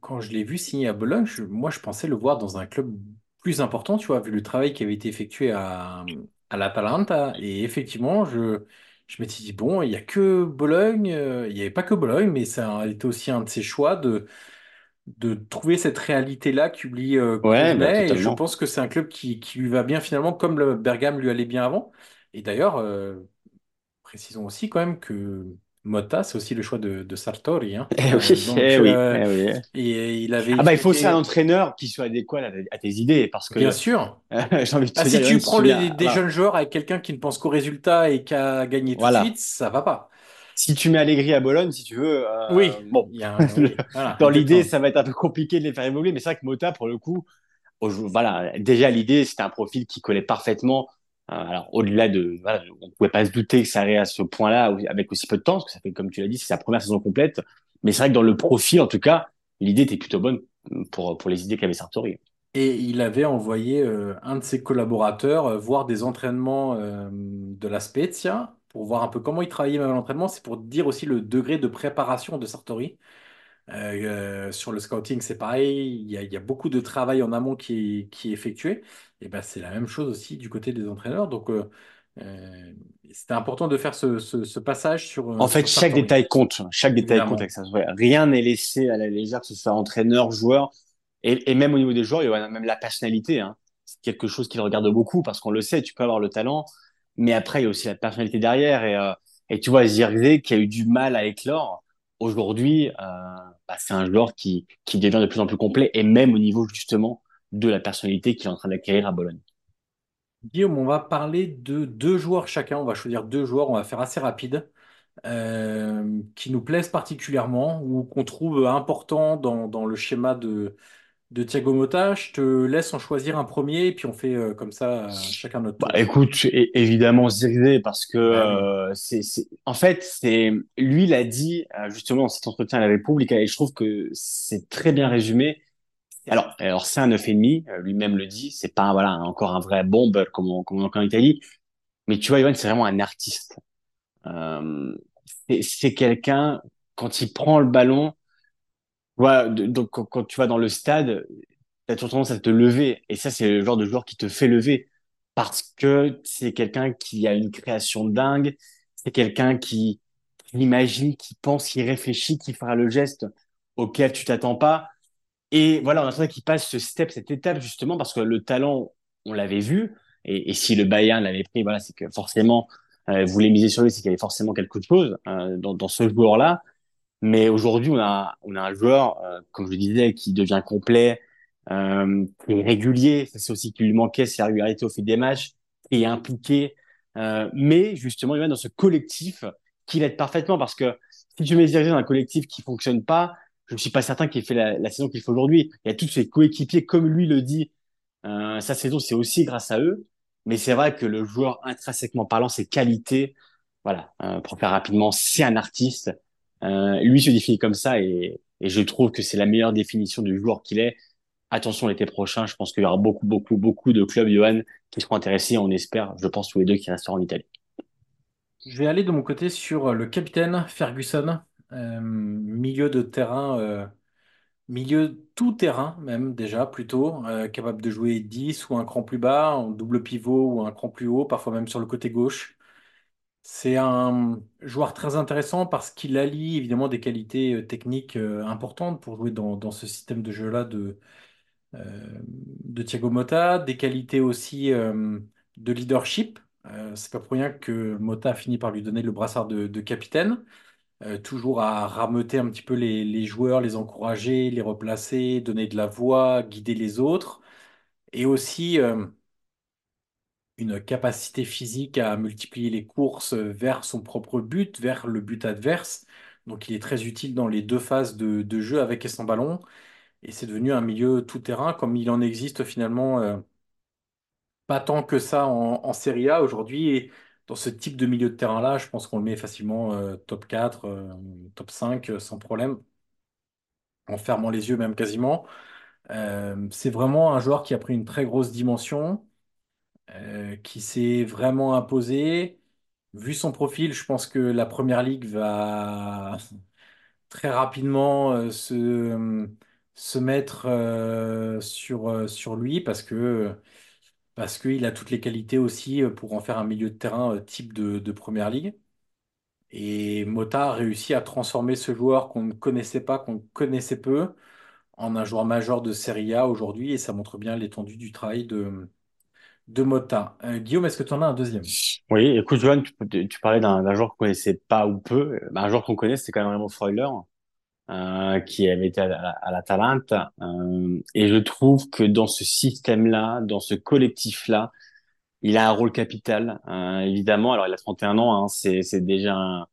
quand je l'ai vu signer à Bologne, je- moi je pensais le voir dans un club plus important, tu vois, vu le travail qui avait été effectué à, à l'Atalanta. Et effectivement, je, je m'étais dit, bon, il n'y a que Bologne, euh, il n'y avait pas que Bologne, mais ça a été aussi un de ses choix de, de trouver cette réalité-là qui lui euh, Ouais, bah. Et je totalement. pense que c'est un club qui, qui lui va bien finalement, comme le Bergame lui allait bien avant. Et d'ailleurs, euh, précisons aussi quand même que Motta, c'est aussi le choix de, de Sartori. hein. Eh Euh, oui, donc, eh oui, euh, eh oui. et il avait Ah bah il faut aussi un entraîneur qui soit adéquat à, à tes idées parce bien que sûr. j'ai envie de Ah, te si dire, tu prends les- des voilà, jeunes joueurs avec quelqu'un qui ne pense qu'au résultat et qui a gagné tout de voilà. suite, ça va pas. Si tu mets Allegri à Bologne, si tu veux, Oui, euh, bon, il y a un- oui, voilà, dans l'idée, ça va être un peu compliqué de les faire évoluer, mais c'est vrai que Mota, pour le coup, voilà, déjà l'idée, c'était un profil qui collait parfaitement. Euh, alors au-delà de, on pouvait pas se douter que ça arrive à ce point-là avec aussi peu de temps, parce que ça fait, comme tu l'as dit, c'est sa première saison complète. Mais c'est vrai que dans le profil, en tout cas, l'idée était plutôt bonne pour les idées qu'avait Sartori. Et il avait envoyé euh, un de ses collaborateurs euh, voir des entraînements de la Spezia pour voir un peu comment il travaillait même l'entraînement. C'est pour dire aussi le degré de préparation de Sartori. Euh, euh, sur le scouting, c'est pareil. Il y a, il y a beaucoup de travail en amont qui est, qui est effectué. Et ben, c'est la même chose aussi du côté des entraîneurs. Donc, euh, euh, c'était important de faire ce, ce- ce passage sur, En fait, chaque détail compte. Chaque détail compte avec évidemment. ça. Ouais, Rien n'est laissé à la légère, que ce soit entraîneur, joueur. Et, et même au niveau des joueurs, il y a même la personnalité. Hein. C'est quelque chose qu'ils regardent beaucoup parce qu'on le sait, tu peux avoir le talent, mais après, il y a aussi la personnalité derrière. Et, et tu vois, Zirkzee, qui a eu du mal à éclore, aujourd'hui, euh, bah, c'est un joueur qui, devient de plus en plus complet, et même au niveau justement de la personnalité qu'il est en train d'acquérir à Bologne. Guillaume, on va parler de deux joueurs chacun. On va choisir deux joueurs. On va faire assez rapide. euh, qui nous plaisent particulièrement ou qu'on trouve importants dans, dans le schéma de, de Thiago Motta. Je te laisse en choisir un premier et puis on fait euh, comme ça euh, chacun notre Bah, tour. écoute, é- évidemment Zirkzee parce que Bah oui. euh, c'est, c'est, en fait, c'est lui l'a dit euh, justement dans cet entretien à la République et je trouve que c'est très bien résumé. Alors, alors c'est un neuf et demi, euh, lui-même le dit, c'est pas voilà encore un vrai bomber comme on, comme on en Italie, mais tu vois, Ivan, c'est vraiment un artiste. Euh, c'est quelqu'un quand il prend le ballon, tu donc quand, tu vas dans le stade, t'as toujours tendance à te lever. Et ça, c'est le genre de joueur qui te fait lever. Parce que c'est quelqu'un qui a une création dingue. C'est quelqu'un qui, imagine, qui pense, qui réfléchit, qui fera le geste auquel tu t'attends pas. Et voilà, on attendait qu'il passe ce step, cette étape, justement, parce que le talent, on l'avait vu. Et, si le Bayern l'avait pris, voilà, c'est que forcément, euh, voulait miser sur lui, c'est qu'il y avait forcément quelque chose euh, dans ce joueur-là. Mais aujourd'hui, on a, on a un joueur, euh, comme je le disais, qui devient complet, euh, qui est régulier. C'est aussi qui lui manquait, la régularité au fil des matchs, qui est impliqué. Euh, mais justement, il va dans ce collectif qui l'aide parfaitement parce que si tu mets dans un collectif qui fonctionne pas, je ne suis pas certain qu'il fait la, la saison qu'il fait aujourd'hui. Il y a tous ses coéquipiers, comme lui le dit, euh, sa saison, c'est aussi grâce à eux. Mais c'est vrai que le joueur, intrinsèquement parlant, ses qualités, voilà, euh, pour faire rapidement, c'est un artiste. Euh, lui se définit comme ça et, je trouve que c'est la meilleure définition du joueur qu'il est. Attention l'été prochain, je pense qu'il y aura beaucoup, beaucoup, beaucoup de clubs, Johan, qui seront intéressés. On espère, je pense, tous les deux qui resteront en Italie. Je vais aller de mon côté sur le capitaine Ferguson, euh, milieu de terrain, euh, milieu tout terrain même déjà plutôt, euh, capable de jouer 10 ou un cran plus bas, en double pivot ou un cran plus haut, parfois même sur le côté gauche. C'est un joueur très intéressant parce qu'il allie évidemment des qualités euh, techniques euh, importantes pour jouer dans, ce système de jeu-là de, euh, de Thiago Motta, des qualités aussi de leadership. Euh, c'est pas pour rien que Motta a fini par lui donner le brassard de, de capitaine, toujours à rameuter un petit peu les, les joueurs, les encourager, les replacer, donner de la voix, guider les autres, et aussi une capacité physique à multiplier les courses vers son propre but, vers le but adverse. Donc il est très utile dans les deux phases de, jeu avec et sans ballon. Et c'est devenu un milieu tout-terrain, comme il en existe finalement euh, pas tant que ça en, en Serie A aujourd'hui. Et dans ce type de milieu de terrain-là, je pense qu'on le met facilement euh, top 4, euh, top 5, euh, sans problème, en fermant les yeux même quasiment. C'est vraiment un joueur qui a pris une très grosse dimension, euh, qui s'est vraiment imposé. Vu son profil, je pense que la Première Ligue va très rapidement euh, se, se mettre euh, sur, sur lui parce que parce qu'il a toutes les qualités aussi pour en faire un milieu de terrain type de, de Première Ligue. Et Mota a réussi à transformer ce joueur qu'on ne connaissait pas, qu'on connaissait peu, en un joueur majeur de Serie A aujourd'hui, et ça montre bien l'étendue du travail de, de Mota. Euh, Guillaume, est-ce que tu en as un deuxième? Oui, écoute, Johan, tu, parlais d'un joueur qu'on connaissait pas ou peu. Ben, un joueur qu'on connaît, c'est quand même Remo Freuler, euh, qui avait été à, la- à l'Atalanta. Euh, et je trouve que dans ce système-là, dans ce collectif-là, il a un rôle capital. Euh, évidemment, alors il a 31 ans, hein, c'est déjà un,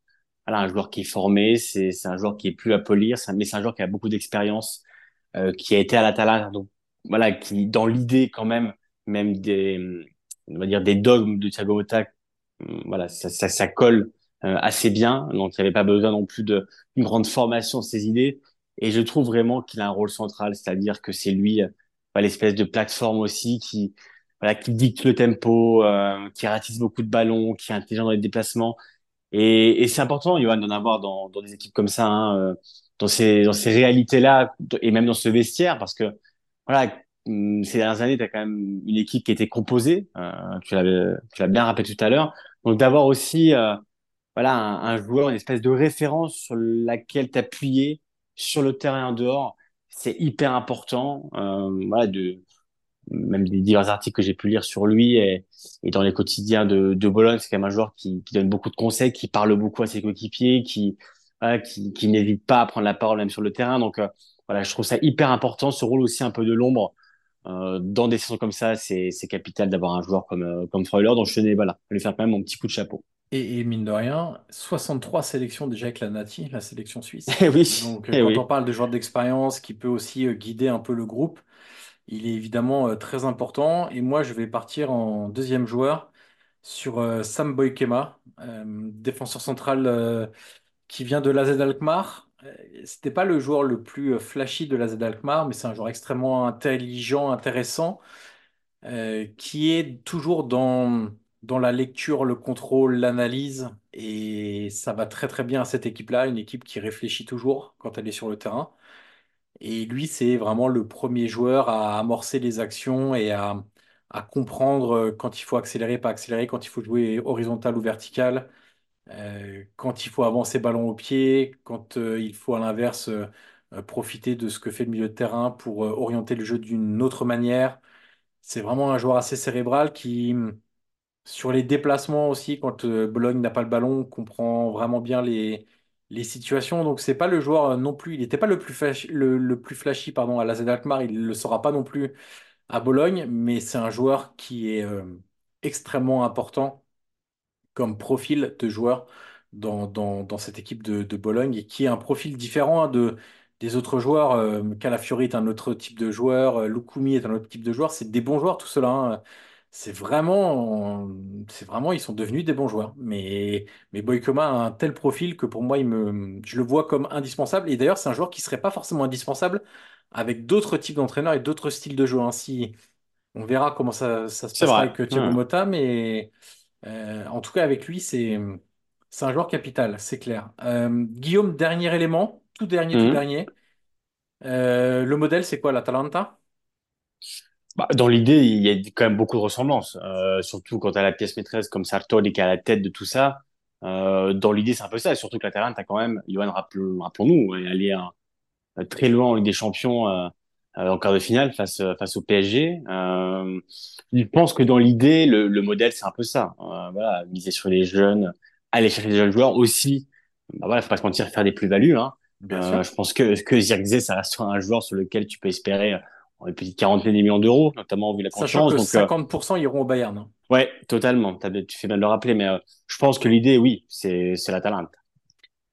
voilà, un joueur qui est formé, c'est c'est un joueur qui est plus à polir, mais c'est un joueur qui a beaucoup d'expérience, euh, qui a été à l'Atalanta, donc voilà, qui dans l'idée quand même, même des, on va dire des dogmes de Thiago Motta, euh, voilà, ça, ça, ça colle euh, assez bien, donc il n'y avait pas besoin non plus de une grande formation de ses idées, et je trouve vraiment qu'il a un rôle central, c'est-à-dire que c'est lui, voilà, l'espèce de plateforme aussi qui voilà, qui dicte le tempo, euh, qui ratisse beaucoup de ballons, qui est intelligent dans les déplacements. Et, et c'est important, Johan, d'en avoir dans, dans des équipes comme ça, hein, euh, dans ces, dans ces réalités-là, et même dans ce vestiaire, parce que voilà, hum, ces dernières années, tu as quand même une équipe qui était composée, euh, tu l'as bien rappelé tout à l'heure. Donc d'avoir aussi euh, voilà, un, joueur, une espèce de référence sur laquelle t'appuyer sur le terrain en dehors, c'est hyper important. Euh, voilà, même des divers articles que j'ai pu lire sur lui et, dans les quotidiens de, Bologne, c'est quand même un joueur qui, donne beaucoup de conseils, qui parle beaucoup à ses coéquipiers, qui, qui, qui n'hésite pas à prendre la parole même sur le terrain. Donc voilà, je trouve ça hyper important, ce rôle aussi un peu de l'ombre. Euh, dans des saisons comme ça, c'est, capital d'avoir un joueur comme, euh, comme Freuler. Donc je tenais voilà, à lui faire quand même mon petit coup de chapeau. Et, et mine de rien, 63 sélections déjà avec la Nati, la sélection suisse. Eh oui, Donc, euh, eh quand on parle de joueur d'expérience qui peut aussi guider un peu le groupe, il est évidemment très important. Et moi, je vais partir en deuxième joueur sur Sam Boykema, défenseur central qui vient de l'AZ Alkmaar. Euh, C'était pas le joueur le plus euh, flashy de l'AZ Alkmaar, mais c'est un joueur extrêmement intelligent, intéressant euh, qui est toujours dans, dans la lecture, le contrôle, l'analyse. Et ça va très très bien à cette équipe-là, une équipe qui réfléchit toujours quand elle est sur le terrain. Et lui, c'est vraiment le premier joueur à amorcer les actions et à, à comprendre quand il faut accélérer, pas accélérer, quand il faut jouer horizontal ou vertical, euh, quand il faut avancer ballon au pied, quand euh, il faut à l'inverse euh, profiter de ce que fait le milieu de terrain pour orienter le jeu d'une autre manière. C'est vraiment un joueur assez cérébral qui, sur les déplacements aussi, quand Bologne n'a pas le ballon, comprend vraiment bien les, situations. Donc, c'est pas le joueur non plus. Il n'était pas le plus flashy, le, plus flashy pardon, à la Z Alkmaar. Il ne le sera pas non plus à Bologne, mais c'est un joueur qui est extrêmement important comme profil de joueur dans, dans, dans cette équipe de, de Bologne et qui est un profil différent hein, de, des autres joueurs. Euh, Calafiori est un autre type de joueur, euh, Lukumi est un autre type de joueur. C'est des bons joueurs tout cela. hein. C'est vraiment, c'est vraiment, ils sont devenus des bons joueurs. Mais, mais Boykoma a un tel profil que pour moi, il me, je le vois comme indispensable. Et d'ailleurs, c'est un joueur qui serait pas forcément indispensable avec d'autres types d'entraîneurs et d'autres styles de jeu. Ainsi, on verra comment ça, ça se vrai. avec euh, Thiago Ouais. Motta, mais euh, en tout cas, avec lui, c'est c'est un joueur capital, c'est clair. Euh, Guillaume, dernier élément, tout dernier, tout Mhm. dernier. Euh, le modèle, c'est quoi, l'Atalanta? Bah, dans l'idée, il y a quand même beaucoup de ressemblances, euh, surtout quand tu as la pièce maîtresse comme Sartori qui est à la tête de tout ça. Euh, dans l'idée, c'est un peu ça, et surtout que la Talente a quand même, Johan, rappelons- rappelons-nous, est allé euh, très loin en Ligue des Champions euh, en quart de finale face, euh, face au PSG. Euh, je pense que dans l'idée, le, le modèle, c'est un peu ça. Euh, voilà, miser sur les jeunes, aller chercher des jeunes joueurs aussi. Bah voilà, faut pas se mentir, faire des plus-values. Hein. Euh, je pense que, que Zirkzee, ça reste un joueur sur lequel tu peux espérer euh, une petite quarantaine de millions d'euros, notamment vu la Sachant confiance. que Donc, euh, 50% iront au Bayern. hein. ouais, totalement. Tu fais bien de le rappeler, mais euh, je pense que l'idée, oui, c'est, c'est la Talente.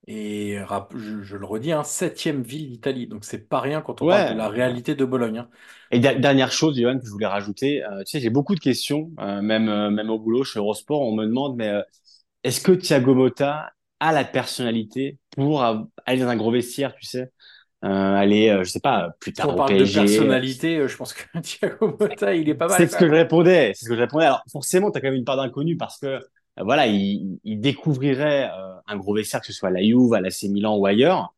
Et je, le redis, hein, septième ville d'Italie. Donc c'est pas rien quand on Ouais. parle de la réalité de Bologne. hein. Et dernière chose, Johan, que je voulais rajouter, euh, tu sais, j'ai beaucoup de questions, euh, même, euh, même au boulot, chez Eurosport, on me demande, mais euh, est-ce que Thiago Motta a la personnalité pour euh, aller dans un gros vestiaire, tu sais, euh, aller, euh, je sais pas, plus Si tard on au parle de personnalité, euh, je pense que Thiago Motta, il est pas mal. C'est ce que je répondais, c'est ce que je répondais. Alors forcément, tu as quand même une part d'inconnu parce que euh, voilà, il, il découvrirait euh, un gros vestiaire, que ce soit à la Juve, à l'AC Milan ou ailleurs.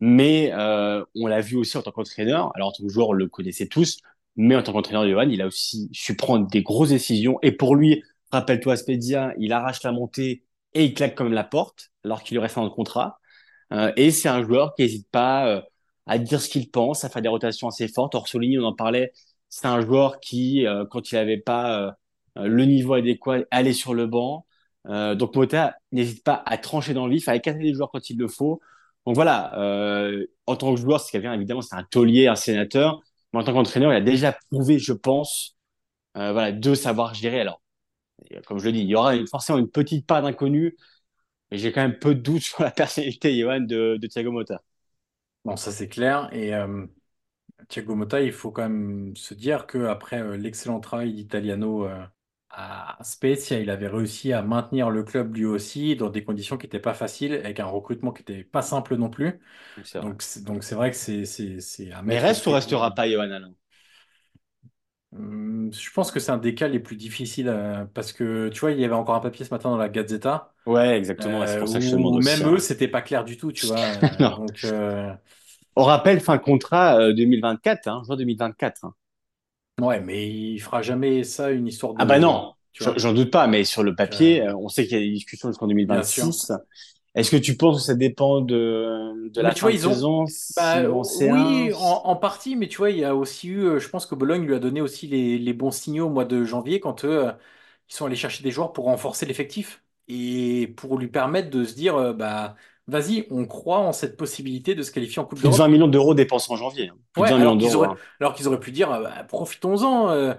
Mais euh, on l'a vu aussi en tant qu'entraîneur. Alors en tant que joueur, on le connaissait tous, mais en tant qu'entraîneur, Johan, il a aussi su prendre des grosses décisions. Et pour lui, rappelle-toi, Spedia, il arrache la montée et il claque comme la porte, alors qu'il lui reste un contrat. Euh, et c'est un joueur qui n'hésite pas euh, à dire ce qu'il pense, à faire des rotations assez fortes. Orsolini, on en parlait, c'est un joueur qui, euh, quand il n'avait pas euh, le niveau adéquat, allait sur le banc. Euh, donc Mota n'hésite pas à trancher dans le vif, à écarter les joueurs quand il le faut. Donc voilà, euh, en tant que joueur, c'est quelqu'un, évidemment, c'est un taulier, un sénateur. Mais en tant qu'entraîneur, il a déjà prouvé, je pense, euh, voilà, de savoir gérer. Alors, comme je le dis, il y aura forcément une petite part d'inconnu, mais j'ai quand même peu de doutes sur la personnalité, Johan, de, Thiago Motta. Bon, ça c'est clair. Et euh, Thiago Motta, il faut quand même se dire qu'après euh, l'excellent travail d'Italiano euh, à Spezia, il avait réussi à maintenir le club lui aussi dans des conditions qui n'étaient pas faciles, avec un recrutement qui n'était pas simple non plus. Donc, c'est vrai. Donc c'est donc c'est vrai que c'est c'est- c'est à Mais reste ou restera pas, Johan Alain? Hum, Je pense que c'est un des cas les plus difficiles euh, parce que tu vois, il y avait encore un papier ce matin dans la Gazzetta Ouais, exactement. c'est euh, pour ça que je te demande où aussi. même hein. eux, c'était pas clair du tout, tu vois. Non. donc euh, On rappelle fin contrat euh, 2024, hein, juin 2024. hein. Ouais, mais il fera jamais ça une histoire de. Ah bah non, j'en doute pas, mais sur le papier, euh, on sait qu'il y a des discussions jusqu'en Bien sûr. 2026. Est-ce que tu penses que ça dépend de, de la tu fin vois, de ils ont- saison Bah, s'ils vont en C1? oui, en, en partie, mais tu vois, il y a aussi eu, euh, je pense que Bologne lui a donné aussi les, les bons signaux au mois de janvier quand eux, euh, ils sont allés chercher des joueurs pour renforcer l'effectif et pour lui permettre de se dire, euh, bah, vas-y, on croit en cette possibilité de se qualifier en Coupe Plus de 20 d'Europe. millions d'euros dépensés en janvier. hein. Plus Ouais, de 20 millions alors qu'ils auraient, hein. alors qu'ils auraient pu dire, euh, bah, profitons-en, euh,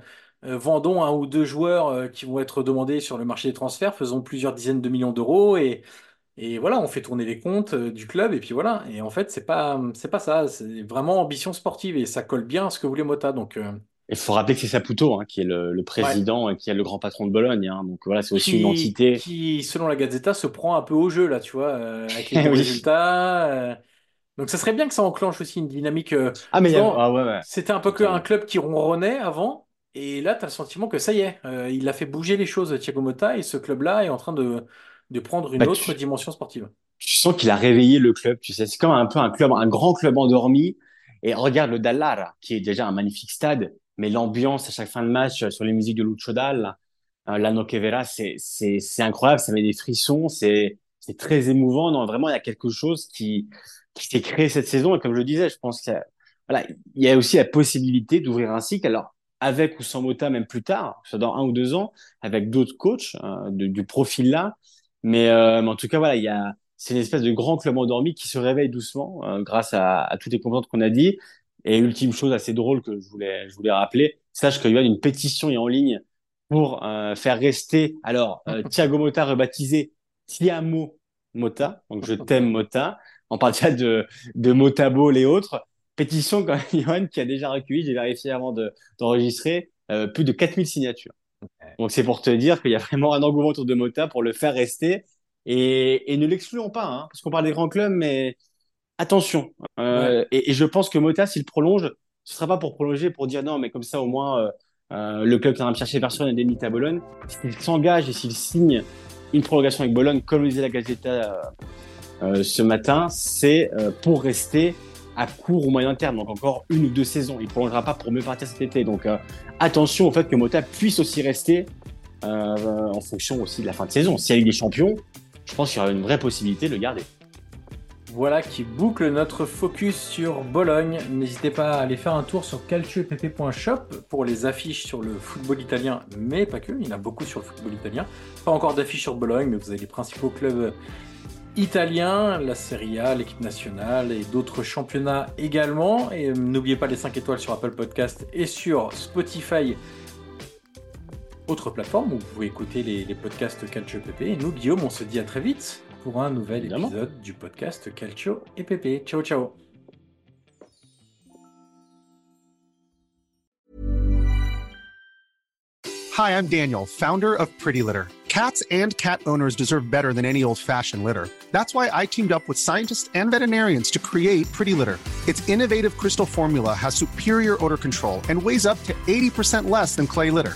euh, vendons un ou deux joueurs euh, qui vont être demandés sur le marché des transferts, faisons plusieurs dizaines de millions d'euros et, et voilà, on fait tourner les comptes du club et puis voilà. Et en fait, c'est pas, c'est pas ça, c'est vraiment ambition sportive et ça colle bien à ce que voulait Mota. Donc, Il faut rappeler que c'est Saputo hein, qui est le, le président et qui est le grand patron de Bologne. hein. Donc voilà, c'est aussi une entité. qui, selon la Gazzetta, se prend un peu au jeu là, tu vois, euh, avec les Oui. résultats. euh. Donc, ça serait bien que ça enclenche aussi une dynamique. euh, Ah mais. Bon, ah, ouais, ouais. C'était un peu que un club qui ronronnait avant, et là, tu as le sentiment que ça y est, il a fait bouger les choses, Thiago Motta, et ce club-là est en train de, de prendre une Bah, autre tu- dimension sportive. tu sens qu'il a réveillé le club. Tu sais, c'est comme un peu un club, un grand club endormi. Et regarde le Dallara, qui est déjà un magnifique stade, mais l'ambiance à chaque fin de match euh, sur les musiques de Lucio Dalla, euh, la Noche Vera, c'est c'est c'est incroyable, ça met des frissons, c'est c'est très émouvant. Non, vraiment, il y a quelque chose qui qui s'est créé cette saison. Et comme je le disais, je pense qu'il y a, voilà, il y a aussi la possibilité d'ouvrir un cycle. Alors avec ou sans Mota, même plus tard, soit dans un ou deux ans, avec d'autres coachs euh, du profil là. Mais, euh, mais en tout cas, voilà, il y a c'est une espèce de grand club endormi qui se réveille doucement euh, grâce à, à toutes les composantes qu'on a dit. Et ultime chose assez drôle que je voulais, je voulais rappeler, sache qu'il y a une pétition est en ligne pour euh, faire rester alors euh, Thiago Motta rebaptisé Tiamo Motta, donc je t'aime Motta. On parle déjà de, de Motaball et autres. Pétition quand même, Johan, qui a déjà recueilli, j'ai vérifié avant de- d'enregistrer, euh, plus de 4000 signatures. Donc c'est pour te dire qu'il y a vraiment un engouement autour de Mota pour le faire rester. Et, et ne l'excluons pas, hein, parce qu'on parle des grands clubs, mais attention. Euh, et, et je pense que Mota, s'il prolonge, ce sera pas pour prolonger, pour dire non, mais comme ça au moins euh, euh, le club qui va me chercher personne indemnité à Bologne. S'il s'engage et s'il signe une prolongation avec Bologne, comme le disait la Gazzetta euh, euh, ce matin, c'est euh, pour rester à court ou moyen terme, donc encore une ou deux saisons. Il prolongera pas pour mieux partir cet été. Donc euh, attention au fait que Mota puisse aussi rester euh, en fonction aussi de la fin de saison. Si elle est des champions, je pense qu'il y aura une vraie possibilité de le garder. Voilà qui boucle notre focus sur Bologne. N'hésitez pas à aller faire un tour sur calcioepp.shop pour les affiches sur le football italien, mais pas que, il y en a beaucoup sur le football italien. Pas encore d'affiches sur Bologne, mais vous avez les principaux clubs italiens, la Serie A, l'équipe nationale et d'autres championnats également. Et n'oubliez pas les 5 étoiles sur Apple Podcast et sur Spotify, autre plateforme où vous pouvez écouter les, podcasts Calcio PP. Et nous, Guillaume, on se dit à très vite pour un nouvel Évidemment. épisode du podcast Calcio et Pépé. Ciao ciao Hi, I'm Daniel, founder of Pretty Litter. Cats and cat owners deserve better than any old fashioned litter. That's why I teamed up with scientists and veterinarians to create Pretty Litter. Its innovative crystal formula has superior odor control and weighs up to 80% less than clay litter.